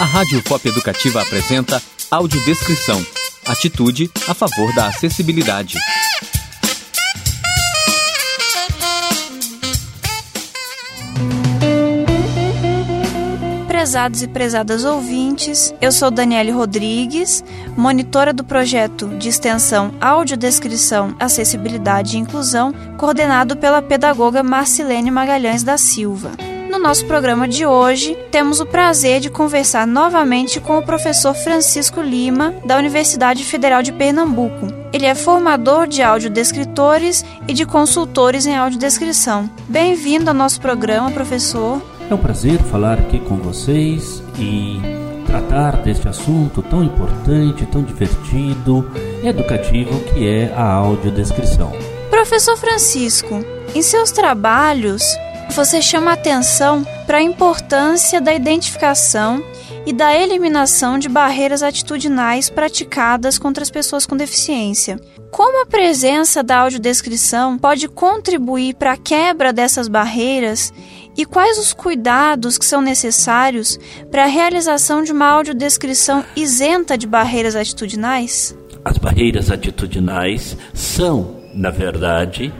A Rádio Pop Educativa apresenta Audiodescrição. Atitude a favor da acessibilidade. Prezados e prezadas ouvintes, eu sou Daniele Rodrigues, monitora do projeto de extensão Audiodescrição, Acessibilidade e Inclusão, coordenado pela pedagoga Marcilene Magalhães da Silva. No nosso programa de hoje, temos o prazer de conversar novamente com o professor Francisco Lima, da Universidade Federal de Pernambuco. Ele é formador de audiodescritores e de consultores em audiodescrição. Bem-vindo ao nosso programa, professor. É um prazer falar aqui com vocês e tratar deste assunto tão importante, tão divertido e educativo que é a audiodescrição. Professor Francisco, em seus trabalhos, você chama atenção para a importância da identificação e da eliminação de barreiras atitudinais praticadas contra as pessoas com deficiência. Como a presença da audiodescrição pode contribuir para a quebra dessas barreiras e quais os cuidados que são necessários para a realização de uma audiodescrição isenta de barreiras atitudinais? As barreiras atitudinais são, na verdade,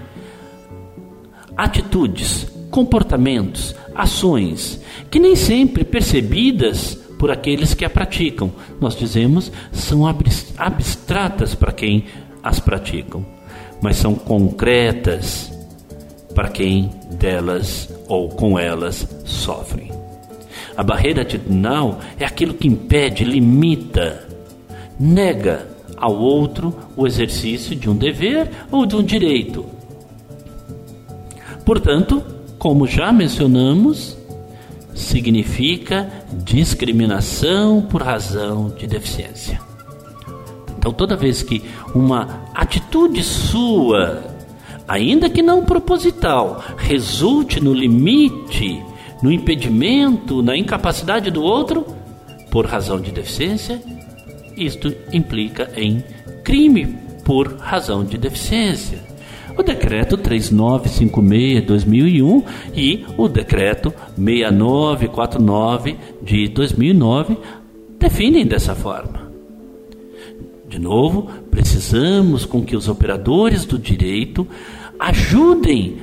atitudes comportamentos, ações que nem sempre percebidas por aqueles que a praticam. Nós dizemos são abstratas para quem as praticam, mas são concretas para quem delas ou com elas sofrem. A barreira atitudinal é aquilo que impede, limita, nega ao outro o exercício de um dever ou de um direito. Portanto, como já mencionamos, significa discriminação por razão de deficiência. Então, toda vez que uma atitude sua, ainda que não proposital, resulte no limite, no impedimento, na incapacidade do outro, por razão de deficiência, isto implica em crime por razão de deficiência o decreto 3956/2001 e o decreto 6949 de 2009 definem dessa forma. De novo, precisamos com que os operadores do direito ajudem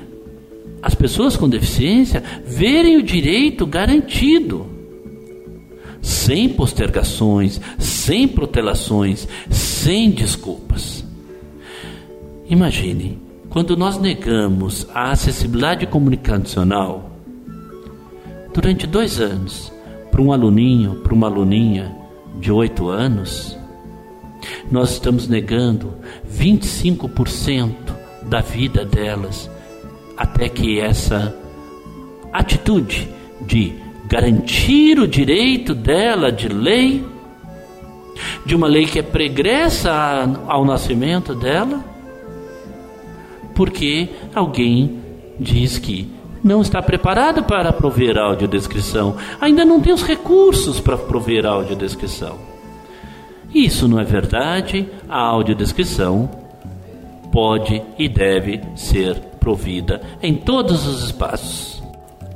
as pessoas com deficiência verem o direito garantido. Sem postergações, sem protelações, sem desculpas. Imagine quando nós negamos a acessibilidade comunicacional durante dois anos para um aluninho, para uma aluninha de oito anos, nós estamos negando 25% da vida delas até que essa atitude de garantir o direito dela de lei, de uma lei que é pregressa ao nascimento dela, porque alguém diz que não está preparado para prover audiodescrição, ainda não tem os recursos para prover audiodescrição. Isso não é verdade, a audiodescrição pode e deve ser provida em todos os espaços,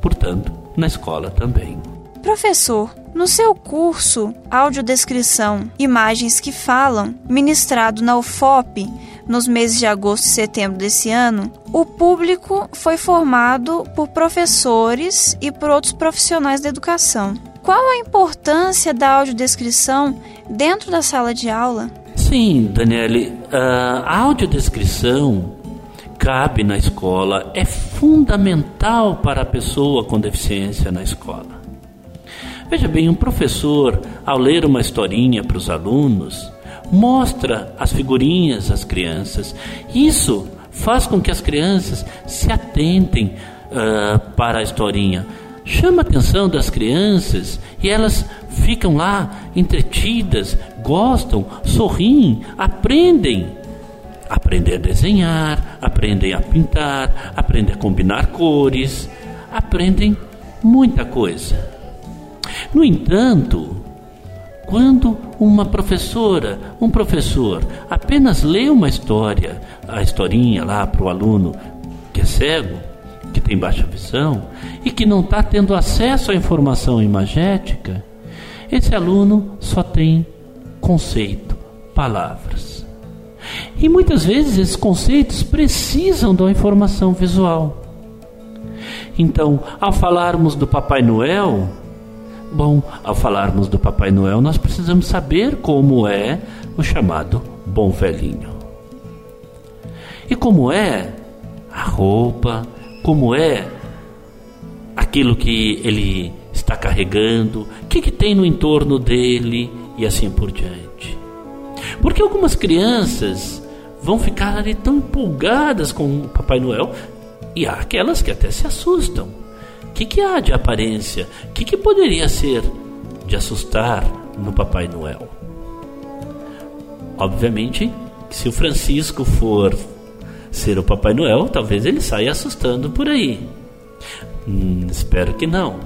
portanto, na escola também. Professor, no seu curso Audiodescrição Imagens que Falam, ministrado na UFOP, nos meses de agosto e setembro desse ano, o público foi formado por professores e por outros profissionais da educação. Qual a importância da audiodescrição dentro da sala de aula? Sim, Daniele, a audiodescrição cabe na escola, é fundamental para a pessoa com deficiência na escola. Veja bem, um professor, ao ler uma historinha para os alunos, mostra as figurinhas às crianças. Isso faz com que as crianças se atentem uh, para a historinha. Chama a atenção das crianças e elas ficam lá entretidas, gostam, sorriem, aprendem. Aprendem a desenhar, aprendem a pintar, aprendem a combinar cores, aprendem muita coisa. No entanto, quando uma professora, um professor, apenas lê uma história, a historinha lá para o aluno que é cego, que tem baixa visão e que não está tendo acesso à informação imagética, esse aluno só tem conceito, palavras. E muitas vezes esses conceitos precisam da informação visual. Então, ao falarmos do Papai Noel, bom, ao falarmos do Papai Noel, nós precisamos saber como é o chamado Bom Velhinho. E como é a roupa, como é aquilo que ele está carregando, o que, que tem no entorno dele e assim por diante. Porque algumas crianças vão ficar ali tão empolgadas com o Papai Noel e há aquelas que até se assustam. O que, que há de aparência? O que, que poderia ser de assustar no Papai Noel? Obviamente, se o Francisco for ser o Papai Noel, talvez ele saia assustando por aí. Hum, espero que não.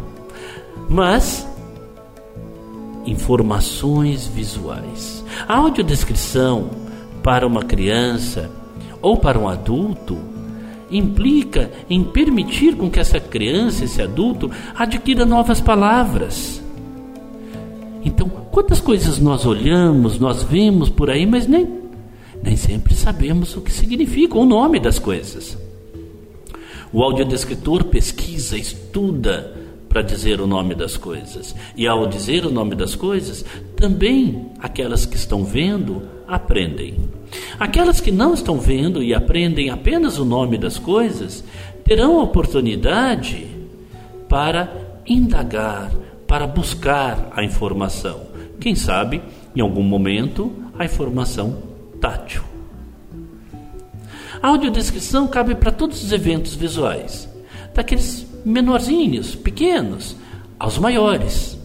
Mas informações visuais. A audiodescrição para uma criança ou para um adulto implica em permitir com que essa criança, esse adulto, adquira novas palavras. Então, quantas coisas nós olhamos, nós vemos por aí, mas nem, nem sempre sabemos o que significa o nome das coisas. O audiodescritor pesquisa, estuda para dizer o nome das coisas. E ao dizer o nome das coisas, também aquelas que estão vendo aprendem. Aquelas que não estão vendo e aprendem apenas o nome das coisas, terão a oportunidade para indagar, para buscar a informação. Quem sabe, em algum momento, a informação tátil. A audiodescrição cabe para todos os eventos visuais, daqueles menorzinhos, pequenos, aos maiores.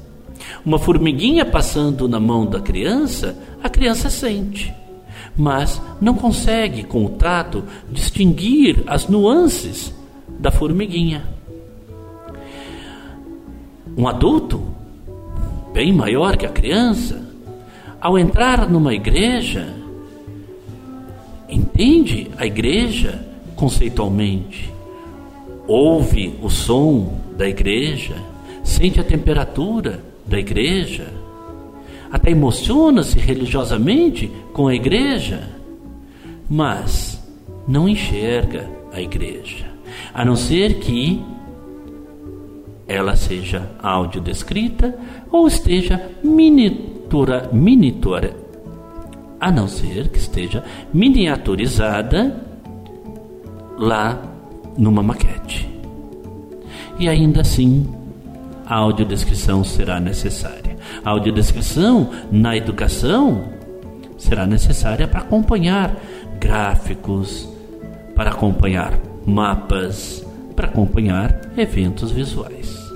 Uma formiguinha passando na mão da criança, a criança sente, mas não consegue, com o tato, distinguir as nuances da formiguinha. Um adulto, bem maior que a criança, ao entrar numa igreja, entende a igreja conceitualmente, ouve o som da igreja, sente a temperatura da igreja, até emociona-se religiosamente com a igreja, mas não enxerga a igreja, a não ser que ela seja audiodescrita ou esteja miniatura, miniatura, a não ser que esteja miniaturizada lá numa maquete. E ainda assim, a audiodescrição será necessária. A audiodescrição na educação será necessária para acompanhar gráficos, para acompanhar mapas, para acompanhar eventos visuais.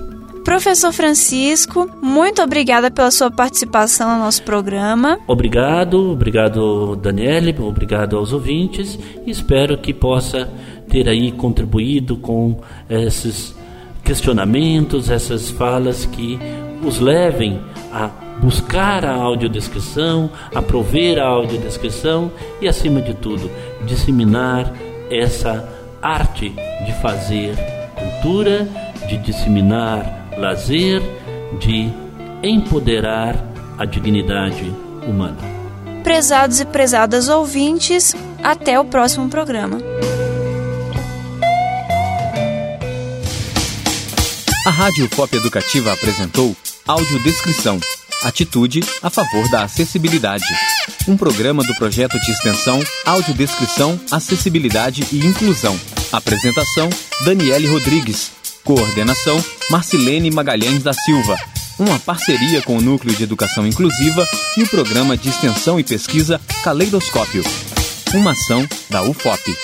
Professor Francisco, muito obrigada pela sua participação no nosso programa. Obrigado, obrigado Daniele, obrigado aos ouvintes. Espero que possa ter aí contribuído com esses questionamentos, essas falas que os levem a buscar a audiodescrição, a prover a audiodescrição e, acima de tudo, disseminar essa arte de fazer cultura, de disseminar lazer, de empoderar a dignidade humana. Prezados e prezadas ouvintes, até o próximo programa. A Rádio Pop Educativa apresentou Audiodescrição Atitude a favor da acessibilidade. Um programa do projeto de extensão Audiodescrição, Acessibilidade e Inclusão. Apresentação: Daniele Rodrigues. Coordenação: Marcilene Magalhães da Silva. Uma parceria com o Núcleo de Educação Inclusiva e o Programa de Extensão e Pesquisa Caleidoscópio. Uma ação da UFOP.